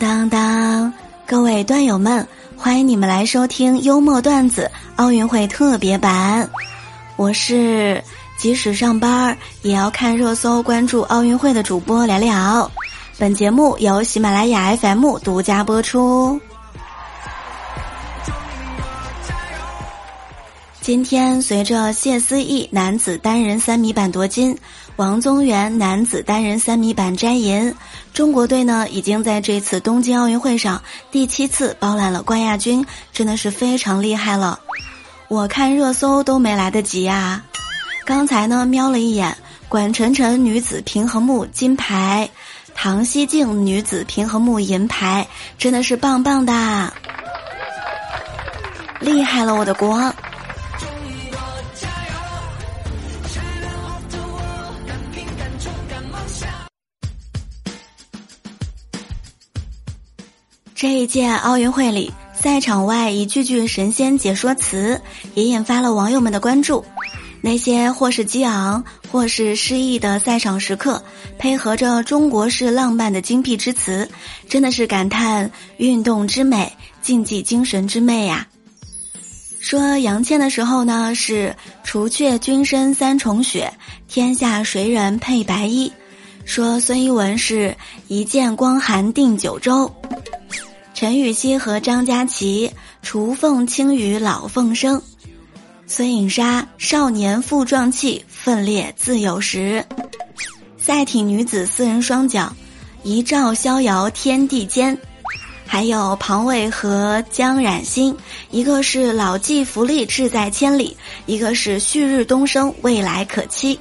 当当，各位段友们，欢迎你们来收听幽默段子奥运会特别版。我是即使上班也要看热搜、关注奥运会的主播聊聊。本节目由喜马拉雅 FM 独家播出。今天，随着谢思义男子单人三米板夺金，王宗源男子单人三米板摘银，中国队呢已经在这次东京奥运会上第七次包揽了冠亚军，真的是非常厉害了。我看热搜都没来得及呀，刚才呢瞄了一眼，管晨晨女子平衡木金牌，唐熙静女子平衡木银牌，真的是棒棒的，厉害了我的国！这一届奥运会里，赛场外一句句神仙解说词也引发了网友们的关注。那些或是激昂，或是诗意的赛场时刻，配合着中国式浪漫的精辟之词，真的是感叹运动之美，竞技精神之魅呀。说杨倩的时候呢，是除却君身三重雪，天下谁人配白衣？说孙一文是一剑光寒定九州。陈雨希和张佳琪，雏凤轻于老凤声；孙颖莎，少年负壮气，奋烈自有时；赛艇女子四人双桨，一照逍遥天地间；还有庞伟和江冉欣，一个是老骥伏枥，志在千里；一个是旭日东升，未来可期。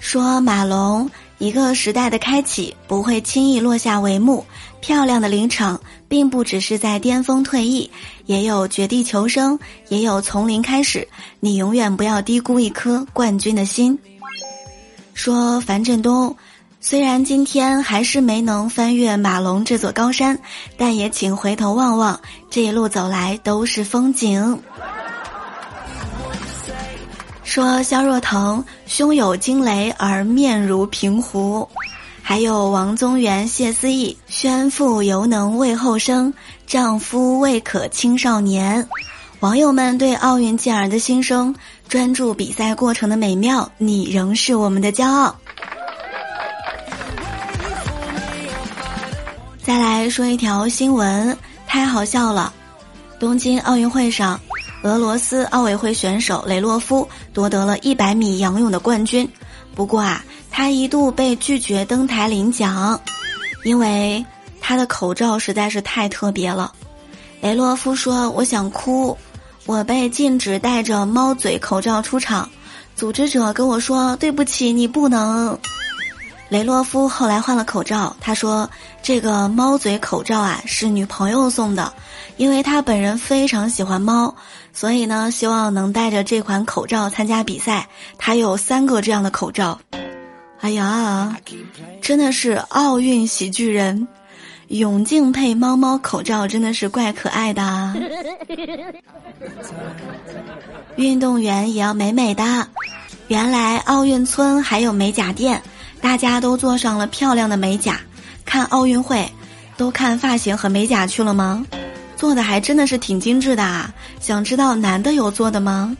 说马龙。一个时代的开启不会轻易落下帷幕，漂亮的领场并不只是在巅峰退役，也有绝地求生，也有从零开始。你永远不要低估一颗冠军的心。说樊振东，虽然今天还是没能翻越马龙这座高山，但也请回头望望，这一路走来都是风景。说肖若腾胸有惊雷而面如平湖，还有王宗源、谢思义宣父犹能畏后生，丈夫未可青少年。网友们对奥运健儿的心声，专注比赛过程的美妙，你仍是我们的骄傲。再来说一条新闻，太好笑了，东京奥运会上。俄罗斯奥委会选手雷洛夫夺得了一百米仰泳的冠军，不过啊，他一度被拒绝登台领奖，因为他的口罩实在是太特别了。雷洛夫说：“我想哭，我被禁止戴着猫嘴口罩出场，组织者跟我说对不起，你不能。”雷洛夫后来换了口罩，他说：“这个猫嘴口罩啊，是女朋友送的，因为他本人非常喜欢猫。”所以呢，希望能戴着这款口罩参加比赛。他有三个这样的口罩。哎呀，真的是奥运喜剧人，泳镜配猫猫口罩，真的是怪可爱的。运动员也要美美的。原来奥运村还有美甲店，大家都做上了漂亮的美甲。看奥运会，都看发型和美甲去了吗？做的还真的是挺精致的啊！想知道男的有做的吗？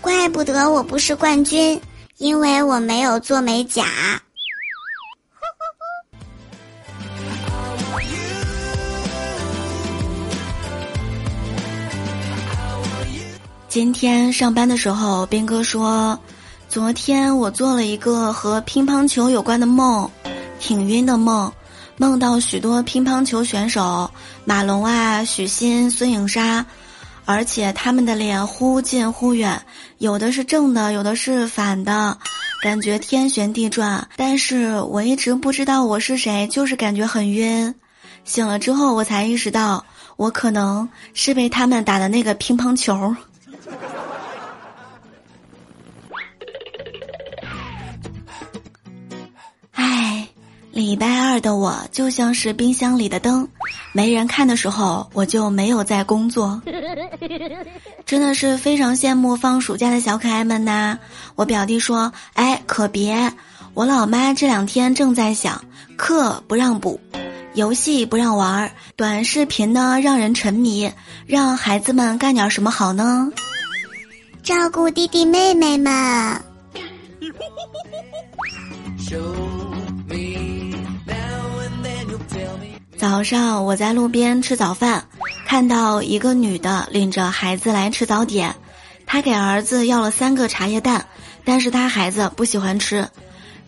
怪不得我不是冠军，因为我没有做美甲。今天上班的时候，斌哥说，昨天我做了一个和乒乓球有关的梦，挺晕的梦。梦到许多乒乓球选手，马龙啊、许昕、孙颖莎，而且他们的脸忽近忽远，有的是正的，有的是反的，感觉天旋地转。但是我一直不知道我是谁，就是感觉很晕。醒了之后，我才意识到，我可能是被他们打的那个乒乓球。礼拜二的我就像是冰箱里的灯，没人看的时候我就没有在工作。真的是非常羡慕放暑假的小可爱们呐！我表弟说：“哎，可别，我老妈这两天正在想，课不让补，游戏不让玩，短视频呢让人沉迷，让孩子们干点什么好呢？照顾弟弟妹妹们。”早上我在路边吃早饭，看到一个女的领着孩子来吃早点，她给儿子要了三个茶叶蛋，但是她孩子不喜欢吃，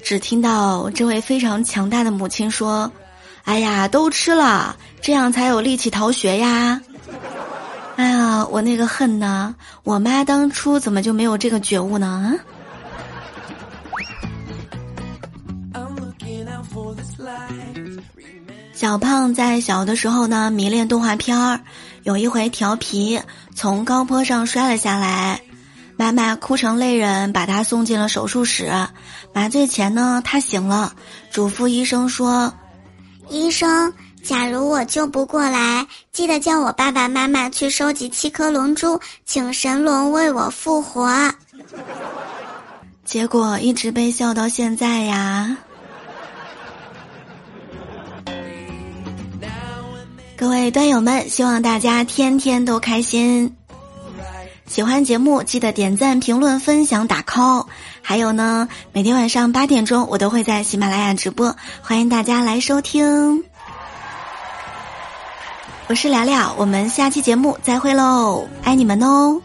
只听到这位非常强大的母亲说：“哎呀，都吃了，这样才有力气逃学呀！”哎 呀，我那个恨呢！我妈当初怎么就没有这个觉悟呢？小胖在小的时候呢，迷恋动画片儿。有一回调皮，从高坡上摔了下来，妈妈哭成泪人，把他送进了手术室。麻醉前呢，他醒了，嘱咐医生说：“医生，假如我救不过来，记得叫我爸爸妈妈去收集七颗龙珠，请神龙为我复活。”结果一直被笑到现在呀。各位端友们，希望大家天天都开心。喜欢节目记得点赞、评论、分享、打 call。还有呢，每天晚上八点钟我都会在喜马拉雅直播，欢迎大家来收听。我是聊聊，我们下期节目再会喽，爱你们哦。